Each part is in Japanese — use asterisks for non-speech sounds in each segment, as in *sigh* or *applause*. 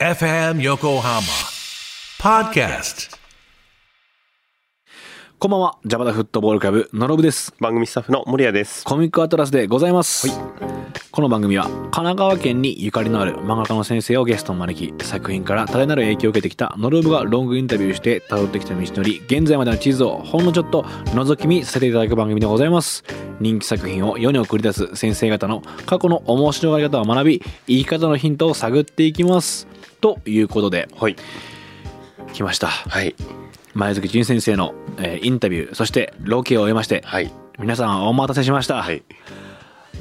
FM Yokohama Podcast. こんばんは、ジャパダフットボールクラブのろぶです。番組スタッフの森谷です。コミックアトラスでございます。この番組は神奈川県にゆかりのある漫画家の先生をゲストに招き、作品から多大なる影響を受けてきたノルブがロングインタビューして辿ってきた道のり、現在までの地図をほんのちょっと覗き見させていただく番組でございます。人気作品を世に送り出す先生方の過去の面白がり方を学び、生き方のヒントを探っていきます。ということで、はい。来ました。はい。前月淳先生の、えーインタビュー、そしてロケを終えまして、はい。皆さんお待たせしました。はい。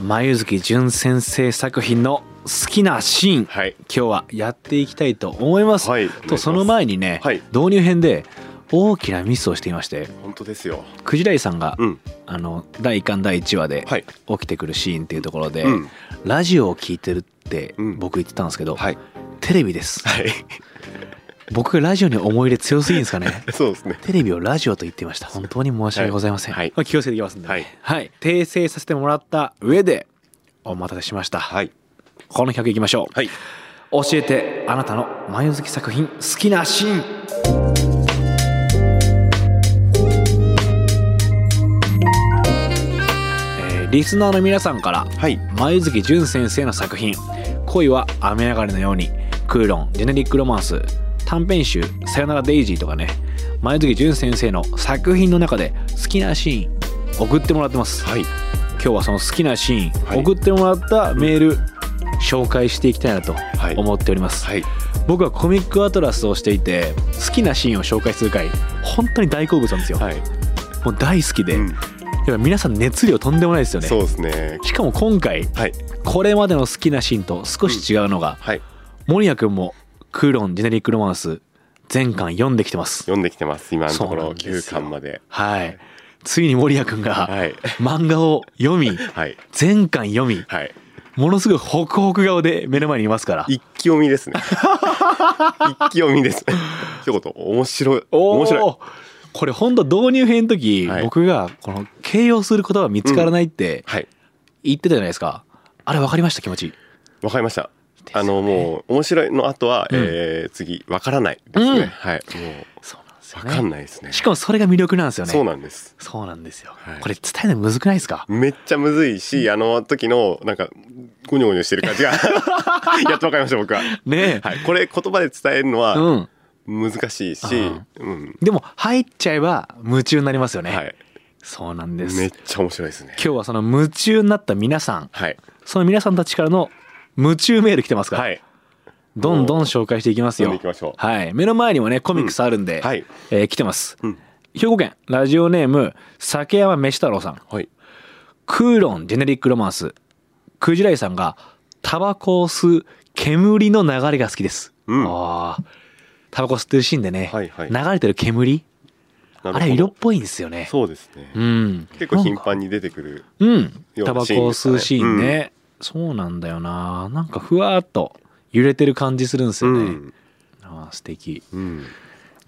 前月淳先生作品の好きなシーン、はい。今日はやっていきたいと思います。はいとその前にね、はい導入編で大きなミスをしていまして本当ですよ。クジライさんが、うん。あの第1巻第1話ではい起きてくるシーンっていうところで、うんラジオを聞いてるってうん僕言ってたんですけど、はい。テレビです。はい。僕がラジオに思い入れ強すぎんですかね？*laughs* そうですね。テレビをラジオと言っていました。本当に申し訳ございません、はい。気をつけていきますんで、ね、はい。訂正させてもらった上でお待たせしました、はい。この企画いきましょう、はい。教えてあなたの眉月作品好きなシーン。えーリスナーの皆さんからはい。眉月淳先生の作品「恋は雨上がりのように」「クーロン」「ジェネリック・ロマンス」短編集「さよならデイジー」とかね眉月淳先生の作品の中で好きなシーン送ってもらってますはい。今日はその好きなシーン、はい送ってもらったメール紹介していきたいなとはい思っております、はい。僕はコミックアトラスをしていて好きなシーンを紹介する回本当に大好物なんですよ、はい。もう大好きで、うん皆さん熱量とんでもないですよねそうですね。しかも今回はい。これまでの好きなシーンと少し違うのが、はい。森谷君もクーロンジェネリックロマンス全巻読んできてます読んできてます。今のところ9んですよ巻まで。はいついに森谷君がはい。漫画を読みはい。全巻読みはい。ものすごいホクホク顔で目の前にいますから一気読みですね。*laughs* 一気読みです。一言、面白い。面白い。これ本当導入編の時、はい僕がこの形容する言葉見つからないってはい。言ってたじゃないですか、あれ分かりました気持ちわかりました。あの、もう、面白いの後は、うんえー次、わからないですね。うんはい。もそうなんですう、わかんないですね。しかもそれが魅力なんですよねそうなんです。そうなんですよ、はいこれ伝えるのむずくないですか？めっちゃむずいし、あの時の、なんか、ゴニョゴニョしてる感じが、*laughs* やっとわかりました、僕は。ねえ、はい。これ、言葉で伝えるのはうん難しいし、うん。でも入っちゃえば夢中になりますよね、はい。そうなんですめっちゃ面白いですね。今日はその夢中になった皆さんはい。その皆さんたちからの夢中メール来てますから、はい。どんどん紹介していきますよ。読んでいきましょう。はい。目の前にもねコミックスあるんで、はい。えー来てます、うん。兵庫県ラジオネーム酒山飯太郎さん。はい。クーロンジェネリックロマンス。クジライさんがタバコを吸う煙の流れが好きです、うん。あー。タバコ吸ってるシーンでね、はいはい。流れてる煙。あれ色っぽいんですよね。そうですね。うん。結構頻繁に出てくる。うん。タバコを吸うシーンね、そうなんだよななんかふわーっと揺れてる感じするんですよね、うん。あー素敵うん。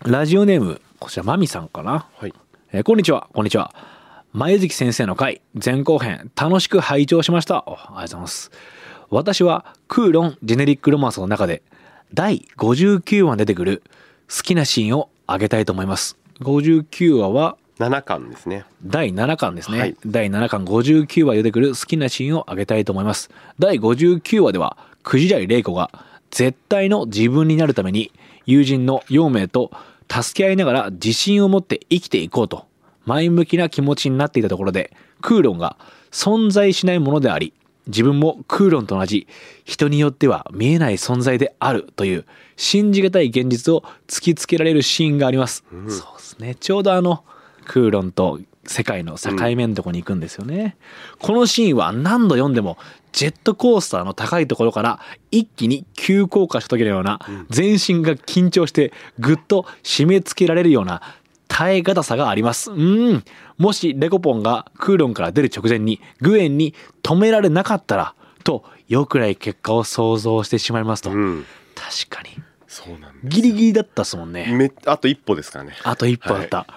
ラジオネームこちらマミさんかなはい。えーこんにちは、こんにちは。前月先生の回、前後編、楽しく拝聴しました。おありがとうございます。私は、クーロン・ジェネリック・ロマンスの中で、第59話に出てくる好きなシーンを挙げたいと思います。59話は、7巻ですね。第7巻ですね、はい。第7巻59話で出てくる好きなシーンを挙げたいと思います。第59話ではクジライ玲子が絶対の自分になるために友人の陽明と助け合いながら自信を持って生きていこうと前向きな気持ちになっていたところでクーロンが存在しないものであり自分もクーロンと同じ人によっては見えない存在であるという信じがたい現実を突きつけられるシーンがあります、そうですね。ちょうどあのクーロンと世界の境目のとこに行くんですよね、このシーンは何度読んでもジェットコースターの高いところから一気に急降下した時のような全身が緊張してぐっと締め付けられるような耐え難さがあります。うん。もしレコポンがクーロンから出る直前にグエンに止められなかったらと良くない結果を想像してしまいますと。うん。確かに。そうなんです。ギリギリだったっすもんね。めあと一歩ですからね。あと一歩だった。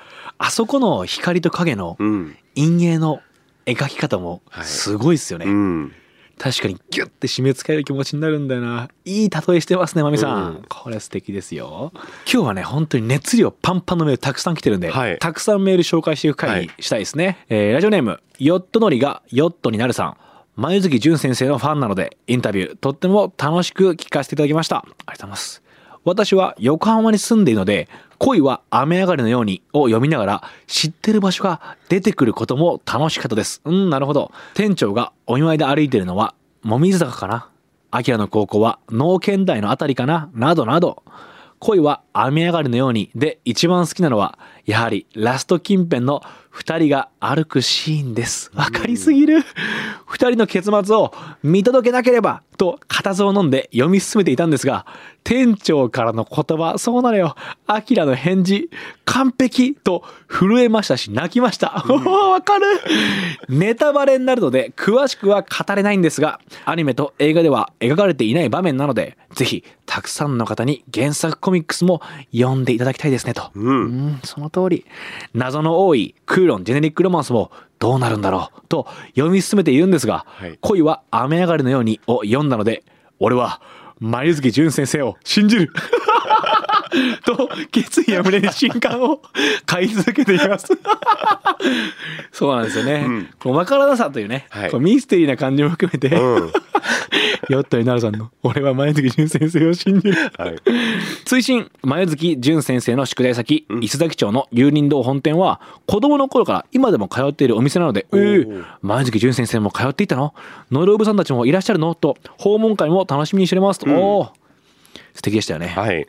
あそこの光と影のうん。陰影の描き方もはい。すごいっすよね。うん。確かにギュッて締め付ける気持ちになるんだよな。いい例えしてますねまみさん、うん。これ素敵ですよ。今日はね本当に熱量パンパンのメールたくさん来てるんで、はい。たくさんメール紹介していく回にしたいですね、えーラジオネームヨットのりがヨットになるさん。前月淳先生のファンなのでインタビューとっても楽しく聞かせていただきました。ありがとうございます私は横浜に住んでいるので恋は雨上がりのようにを読みながら知ってる場所が出てくることも楽しかったです。うん、なるほど。店長がお見舞いで歩いてるのは、もみじ坂かな？アキラの高校は農研大のあたりかな？などなど。恋は雨上がりのようにで一番好きなのはやはりラスト近辺の二人が歩くシーンです。わかりすぎる。二人の結末を見届けなければと固唾を飲んで読み進めていたんですが、店長からの言葉、そうなのよ。アキラの返事、完璧と震えましたし泣きました。*laughs* わかる。ネタバレになるので詳しくは語れないんですが、アニメと映画では描かれていない場面なので、ぜひたくさんの方に原作コミックスも読んでいただきたいですねと。うんうん、その通り。謎の多いクーロンジェネリックロマンスもどうなるんだろうと読み進めているんですが、はい。恋は雨上がりのようにを読んだので、俺は眉月淳先生を信じると決意や胸に新刊を買い続けています。*laughs* そうなんですよね。うん。こうわからなさというね、はい。こうミステリーな感じも含めて、うん。*laughs* ヨットになるさんの俺は眉月淳先生を信じる。はい。追伸前月淳先生の宿題先、うん。伊勢崎町の有林堂本店は子供の頃から今でも通っているお店なので「えおー。ー、前月淳先生も通っていたの？ノルオブさんたちもいらっしゃるの?」と訪問会も楽しみにしてます。と、うん。おー。素敵でしたよね、はい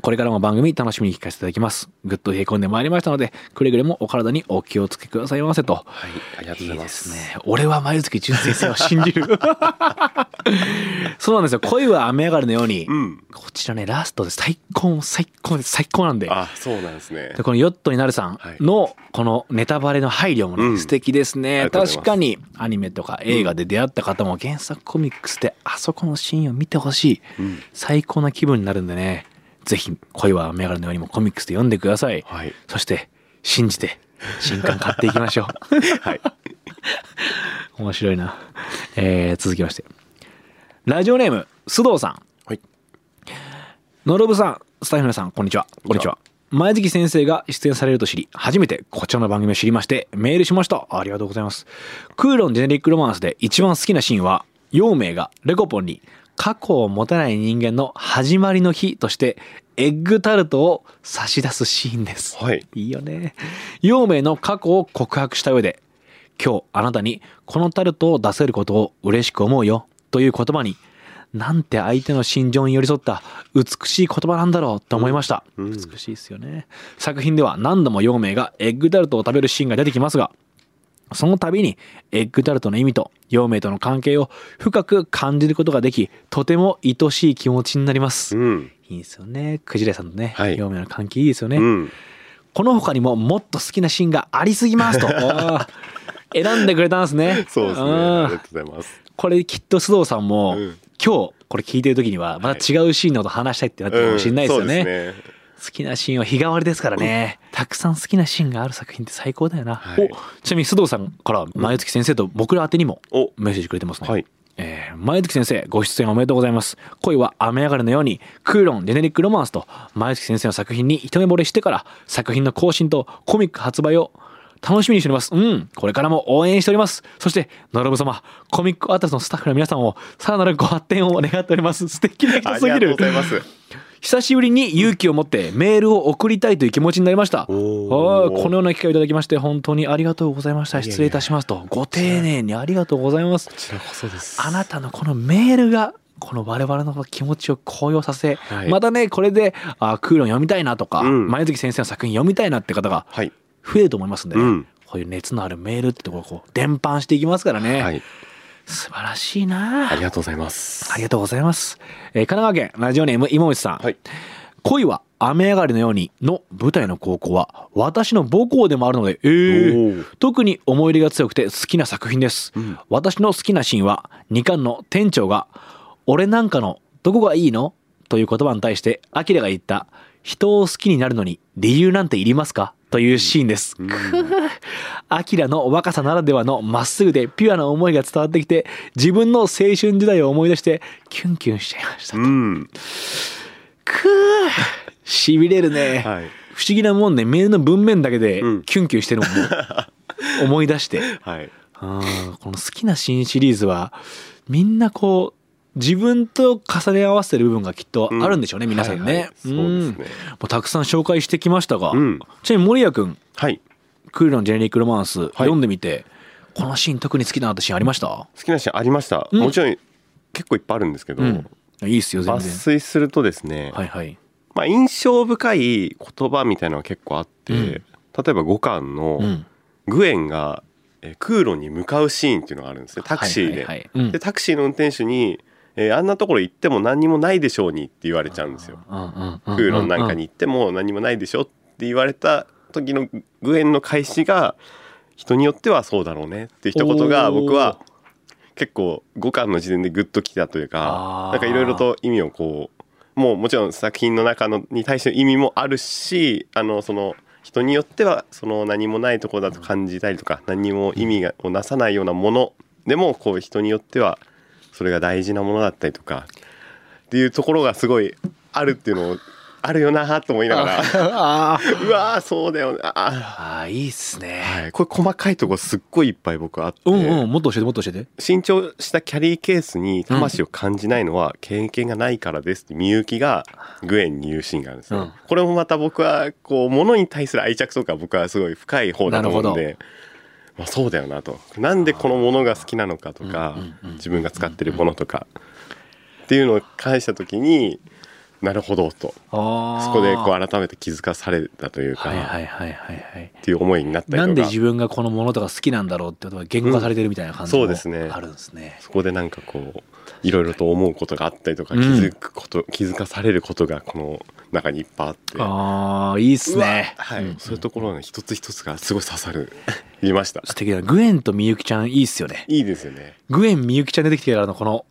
これからも番組楽しみに聞かせていただきます。ぐっと冷え込んでまいりましたのでくれぐれもお体にお気をつけくださいませと。はいありがとうございます。ね。俺は前月淳先生を信じる。*laughs* そうなんですよ。恋は雨上がりのように、うん。こちらねラストで最高最高です最高なんで。あそうなんですね。でこのヨットになるさんのこのネタバレの配慮もね、うん。素敵ですあね確かにアニメとか映画で出会った方も原作コミックスであそこのシーンを見てほしい。うん。最高な気分になるんでねぜひ恋は雨上がりのようにもコミックスで読んでください。はい。そして信じて新刊買っていきましょう。*laughs* はい。面白いな、えー続きまして。ラジオネーム須藤さん。はい。のろぶさんスタイフの皆さんこんにちは。こんにちは。前月先生が出演されると知り初めてこちらの番組を知りましてメールしました。ありがとうございます。クーロンジェネリックロマンスで一番好きなシーンは陽明がレコポンに過去を持たない人間の始まりの日としてエッグタルトを差し出すシーンですはいいいよね。陽明の過去を告白した上で、今日あなたにこのタルトを出せることを嬉しく思うよという言葉に、なんて相手の心情に寄り添った美しい言葉なんだろうと思いました。うんうん美しいですよね。作品では何度も陽明がエッグタルトを食べるシーンが出てきますが、その度にエッグタルトの意味と陽明との関係を深く感じることができ、とても愛しい気持ちになります。うん。いいですよね。クジラさんとね、はい。陽明の関係いいですよね。うん。この他にももっと好きなシーンがありすぎますと。*laughs* 選んでくれたんですね。そうですね。ん。ありがとうございます。これきっと須藤さんも、うん。今日これ聞いてる時にはまた違うシーンのこと話したいってなってるかもしれないですよね。うん。そうですね好きなシーンは日替わりですからね。たくさん好きなシーンがある作品って最高だよな。はい。おちなみに須藤さんから前月先生と僕ら宛てにもお。メッセージくれてますね。はい。えー前月先生ご出演おめでとうございます。恋は雨上がりのようにクーロンジェネリックロマンスと前月先生の作品に一目惚れしてから作品の更新とコミック発売を楽しみにしております。うん。これからも応援しております。そしてのろぶ様コミックアータスのスタッフの皆さんをさらなるご発展を願っております。素敵な人ありがとうすぎるございます久しぶりに勇気を持ってメールを送りたいという気持ちになりました。このような機会をいただきまして本当にありがとうございました。失礼いたしますと。ご丁寧にありがとうございます。こちらこそです。あなたのこのメールがこの我々の気持ちを高揚させ、はい。またねこれであクーロン読みたいなとか、うん。前月先生の作品読みたいなって方がはい。増えると思いますんでね、うん。こういう熱のあるメールってところをこう伝播していきますからね、はい素晴らしいな。ありがとうございます。ありがとうございます。えー神奈川県ラジオネーム今内さん。はい。恋は雨上がりのようにの舞台の高校は私の母校でもあるので、えー特に思い入れが強くて好きな作品です。うん。私の好きなシーンは2巻の店長が俺なんかのどこがいいの？という言葉に対してアキラが言った人を好きになるのに理由なんていりますか？というシーンです。アキラの若さならではのまっすぐでピュアな思いが伝わってきて自分の青春時代を思い出してキュンキュンしちゃいました。うん。くーしびれるね、はい。不思議なもんね。メールの文面だけでうん。キュンキュンしてるもんね、思い出して。*laughs* はい。あーこの好きな新シリーズはみんなこう自分と重ね合わせてる部分がきっとあるんでしょうね、うん。皆さんね、はいはい。そうですね。ん。もうたくさん紹介してきましたが、うん。ちなみに森谷君はい。クールのジェネリック・ロマンス、読んでみてこのシーン特に好きだなってシーンありました？好きなシーンありました、うん。もちろん結構いっぱいあるんですけど、うん。いいっすよ全抜然粋するとですね、はいはい。まあ、印象深い言葉みたいなのが結構あって、うん。例えば5巻のうん。グエンがえー空路に向かうシーンっていうのがあるんですね。タクシーで。はい。はいはいうん。でタクシーの運転手に、えーあんなところ行っても何にもないでしょうに」って言われちゃうんですよ。空路なんかに行っても何にもないでしょって言われた時のグエンの返しが人によってはそうだろうねっていう一言が僕は結構5巻の時点でグッときたというかなんかいろいろと意味をこうもうもちろん作品の中のに対しての意味もあるしあのその人によってはその何もないところだと感じたりとか何も意味がをなさないようなものでもこう人によってはそれが大事なものだったりとかっていうところがすごいあるっていうのをあるよなと思いながら。*laughs* *laughs* うわーそうだよなあー。いいっすね、はい、これ細かいとこすっごいいっぱい僕あって、うんうんもっと教えてもっと教えて。新調したキャリーケースに魂を感じないのは経験がないからですってみゆきがグエンに言うシーンがあるんですね、うん。これもまた僕はこう物に対する愛着とか僕はすごい深い方だと思うんなでまあ、そうだよなと。なんでこのものが好きなのかとか自分が使ってるものとか。っていうのを返した時になるほどと。そこでこう改めて気づかされたというか、はいはいはいはいはい。っていう思いになったりとか。なんで自分がこのものとか好きなんだろうってことが言語化されてるみたいな感じもうんそうですね。あるんですね。そこでなんかこういろいろと思うことがあったりとかうん。気づくこと、気づかされることがこの中にいっぱいあって。ああいいっすね。はい、うん。そういうところが一つ一つがすごい刺さる言いました。素敵だ。グエンとみゆきちゃんいいっすよね。いいですよね。グエンみゆきちゃん出てきてからのこの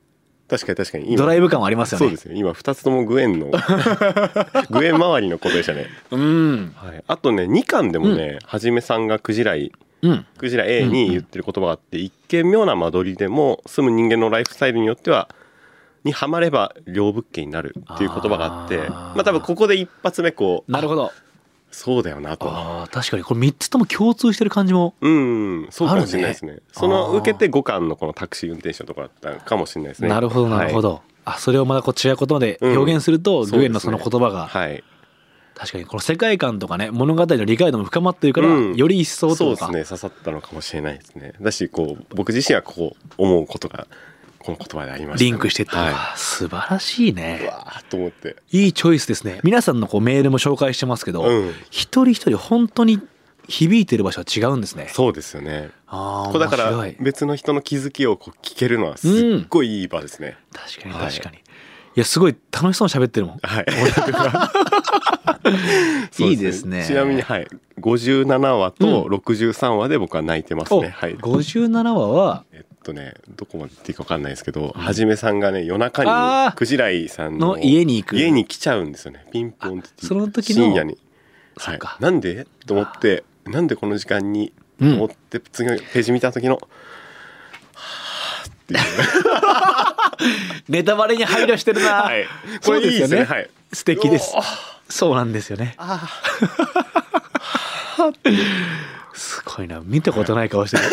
確かに確かに。今。ドライブ感はありますよね。そうですね今2つともグエンの *laughs* グエン周りのことでしたね、うん。はい、あとね2巻でもね、はじめさんがクジライうん。クジラ A に言ってる言葉があって、一見妙な間取りでも住む人間のライフスタイルによってはにはまれば両物件になるっていう言葉があってまあ多分ここで一発目こうなるほど。そうだよなと。ああ確かにこれ3つとも共通してる感じも。うんそうかもしれないですね。あるねその受けて5巻のこのタクシー運転手のところだったかもしれないですね。なるほどなるほど。ど。あそれをまたこう違う言葉で表現すると、うんグエンのその言葉が、はい。確かにこの世界観とかね物語の理解度も深まってるから、うん。より一層そうでとか。すね。刺さったのかもしれないですね。だしこう僕自身はこう思うことがこの言葉でありましたね、リンクしてったは素晴らしいうねわーっと思って。いいチョイスですね。皆さんのこうメールも紹介してますけど、うん。一人一人本当に響いてる場所は違うんですね。そうですよね。ああだから別の人の気づきをこう聞けるのはすっごいいい場ですね、確かにはい。確かに、い、やすごい楽しそうに喋ってるもん。はい。*laughs* いいですね。ちなみにはい。57話と63話で僕は泣いてますお、ね、はい。57話はえっとねどこまで言っていいか分かんないですけど、はじめさんがね夜中にクジライさんの家に行く。家に来ちゃうんですよね。ピンポンってその時の深夜に、はい。なんで？と思ってなんでこの時間に？とうん。思って次のページ見た時の、はあっていう。ネタバレに配慮してるな、はい。これいいですね。よはい。素敵です。そうなんですよね。あ *laughs* すごいな。見たことない顔してる。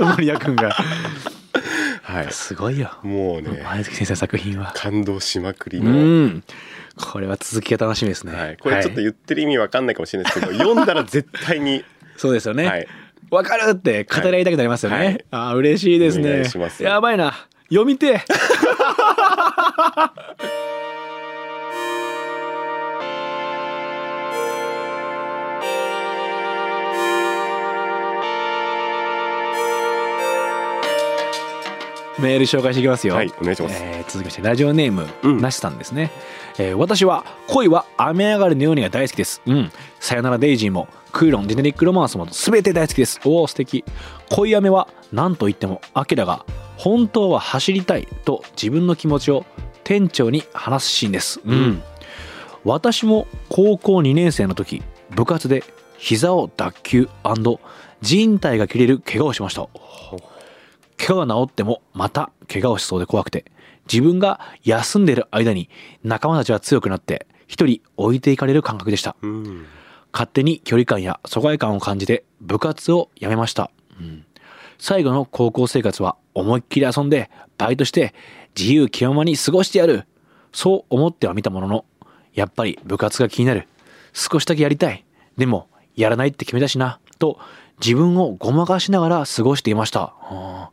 *laughs* 森谷君が。ーはい。すごいよ。もうね前月先生の作品は。感動しまくりうの、ん。これは続きが楽しみですね、はい、これちょっと言ってる意味わかんないかもしれないですけど、読んだら絶対に *laughs* そうですよね、はい。わかるって語り合いたくなりますよね、はい。あー嬉しいですお願ねいします。やばいな。読みて *laughs* メール紹介していきますよ。はいお願いしますえー続きましてラジオネーム、うんなしさんですね、えー私は恋は雨上がりのようにが大好きです。うん。さよならデイジーもクーロンジェネリックロマンスも全て大好きです。おお素敵。恋雨は何と言ってもアキラが本当は走りたいと自分の気持ちを店長に話すシーンです。うん。私も高校2年生の時部活で膝を脱臼靭帯が切れる怪我をしました怪我が治ってもまた怪我をしそうで怖くて自分が休んでいる間に仲間たちは強くなって一人置いていかれる感覚でした。うん勝手に距離感や疎外感を感じて部活を辞めました、うん。最後の高校生活は思いっきり遊んでバイトして自由気ままに過ごしてやる。そう思ってはみたもののやっぱり部活が気になる。少しだけやりたい。でもやらないって決めたしな。と自分をごまかしながら過ごしていました。あ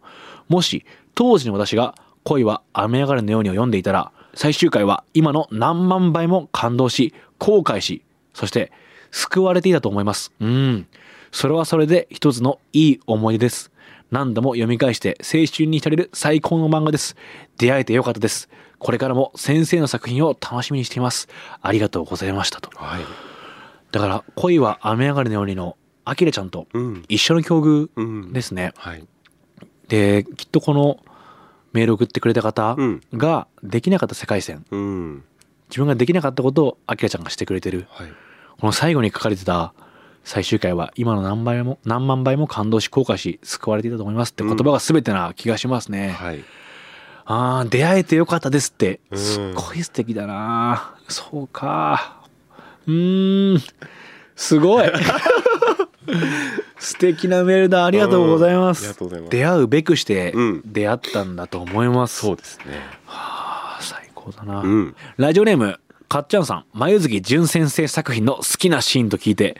もし当時の私が恋は雨上がりのようにを読んでいたら最終回は今の何万倍も感動し後悔しそして救われていたと思います。うん。それはそれで一つのいい思い出です。何度も読み返して青春に浸れる最高の漫画です。出会えてよかったです。これからも先生の作品を楽しみにしています。ありがとうございましたと。はい。だから恋は雨上がりのようにのアキラちゃんとうん。一緒の境遇うん。ですね、はいできっとこのメールを送ってくれた方うん。ができなかった世界線。うん。自分ができなかったことをアキラちゃんがしてくれてる。はい。この最後に書かれてた最終回は今の何倍も何万倍も感動し後悔し救われていたと思いますって言葉が全てな気がしますね、はい。あー出会えてよかったですって。うん。すっごい素敵だな。そうか。うーん。すごい *laughs* 素敵なメールだ。ありがとうございます。出会うべくしてうん。出会ったんだと思います、そうですね。あー最高だな、うん。ラジオネームかっちゃんさん。前月淳先生作品の好きなシーンと聞いて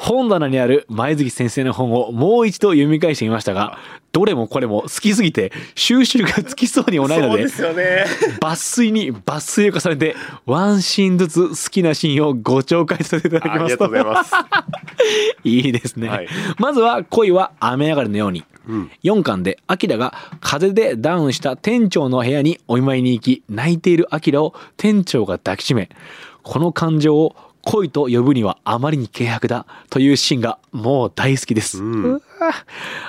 本棚にある前月先生の本をもう一度読み返してみましたがどれもこれも好きすぎて収集がつきそうにもないのでそうですよね。抜粋に抜粋を重ねてワンシーンずつ好きなシーンをご紹介させていただきます。ありがとうございます。*laughs* いいですね、はい。まずは恋は雨上がりのように、うん。4巻でアキラが風邪でダウンした店長の部屋にお見舞いに行き泣いているアキラを店長が抱きしめこの感情を恋と呼ぶにはあまりに軽薄だというシーンがもう大好きです。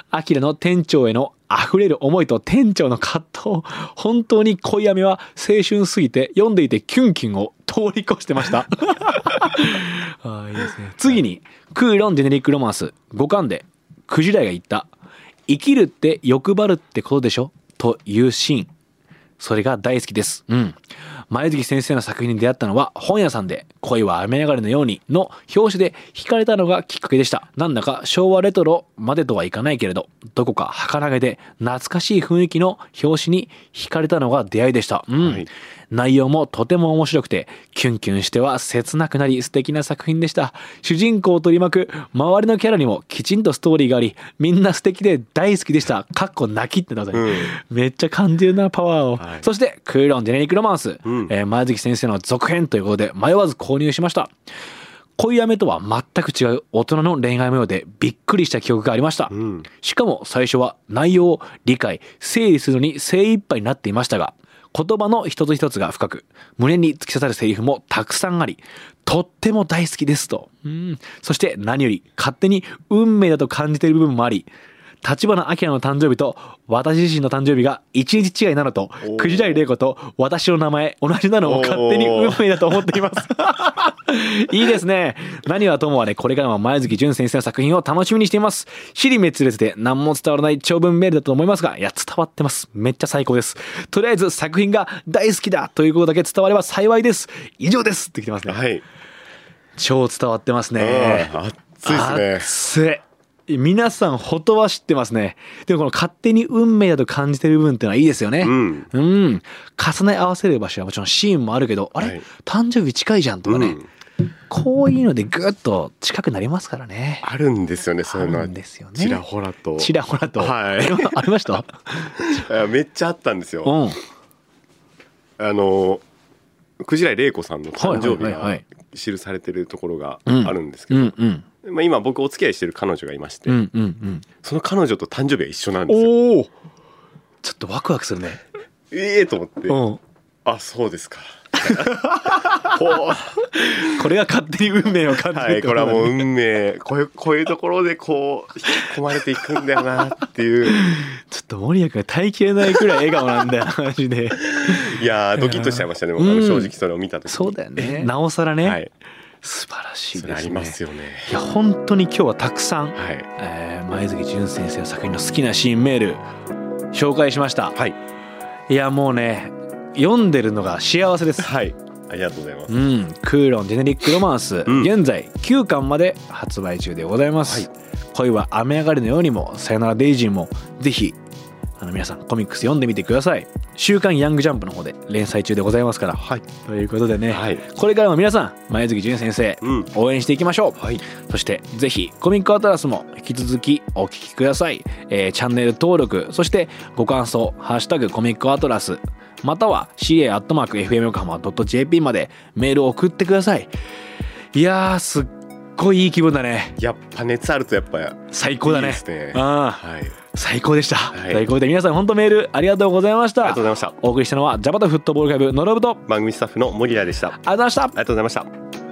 アキラの店長への溢れる思いと店長の葛藤本当に恋雨は青春すぎて読んでいてキュンキュンを通り越してました。*laughs* ああいいですね。次にクーロンジェネリックロマンス5巻でクジラが言った「生きるって欲張るってことでしょ?」というシーンそれが大好きです。うん。前月先生の作品に出会ったのは本屋さんで恋は雨上がりのようにの表紙で惹かれたのがきっかけでした。なんだか昭和レトロまでとはいかないけれど、どこか儚げで懐かしい雰囲気の表紙に惹かれたのが出会いでした。うん。はい内容もとても面白くて、キュンキュンしては切なくなり素敵な作品でした。主人公を取り巻く周りのキャラにもきちんとストーリーがあり、みんな素敵で大好きでした。かっこ泣きってなった、うんめっちゃ感じるな、パワーを。はいそして、クーロンジェネリックロマンス、うんえー前月先生の続編ということで迷わず購入しました。恋雨とは全く違う大人の恋愛模様でびっくりした記憶がありました。うんしかも最初は内容を理解、整理するのに精一杯になっていましたが、言葉の一つ一つが深く、胸に突き刺さるセリフもたくさんあり、とっても大好きですと。うんそして何より勝手に運命だと感じている部分もあり、立花明の誕生日と私自身の誕生日が一日違いなのとおー、くじらい玲子と私の名前同じなのを勝手に運命だと思っています。*laughs* いいですね。何はともあれ、これからも前月淳先生の作品を楽しみにしています。尻滅裂で何も伝わらない長文メールだと思いますが、いや、伝わってます。めっちゃ最高です。とりあえず作品が大好きだということだけ伝われば幸いです。以上ですって来てますね。はい超伝わってますね。熱いですね熱い皆さん、ほとは知ってますね。でもこの勝手に運命だと感じてる部分っていうのはいいですよね。うんうん。重ね合わせる場所はもちろんシーンもあるけど、あれ、はい誕生日近いじゃんとかね、うんこういうのでぐっと近くなりますからね。あるんですよねそういうのはあるんですよねちらほらとちらほらと。はい *laughs* ありました？*laughs* めっちゃあったんですようん。あのクジライ玲子さんの誕生日が記されてるところがうんあるんですけど、うんうん。まあ、今僕お付き合いしてる彼女がいまして、うんうんうん。その彼女と誕生日が一緒なんですよちょっとワクワクするね。ええと思って、うん。あそうですか *laughs* これが勝手に運命を感じるはいこれはもうう。運命こういうこういうところでこう引き込まれていくんだよなっていうちょっと森谷君が耐えきれないくらい笑顔なんだよ、マジで。いやードキッとしちゃいましたね正直それを見た時にそうだよね。なおさらね。はい素晴らしいですね。りますよね。いや本当に今日はたくさん、はい。えー前月淳先生の作品の好きなシーンメール紹介しました。はい。いやもうね読んでるのが幸せです。はい。ありがとうございます。うん、クーロンジェネリックロマンス、うん。現在9巻まで発売中でございます、はい。恋は雨上がりのようにもさよならデイジーもぜひあの皆さんコミックス読んでみてください。週刊ヤングジャンプの方で連載中でございますから。はい。ということでね、はい。これからも皆さん前月淳先生、うん。応援していきましょう、はい。そしてぜひコミックアトラスも引き続きお聞きください、えーチャンネル登録そしてご感想「ハッシュタグコミックアトラス」または ca.fm 横浜 .jp までメールを送ってください。いやーすっごいいい気分だね。やっぱ熱あるとやっぱ最高だね。いいですね。あはい最高でした、はい。ということで皆さん本当メールありがとうございました。がとうございました。お送りしたのはジャパタフットボールクラブのロブとあり番組スタッフの森田でした。ありがとうございました。がとうございました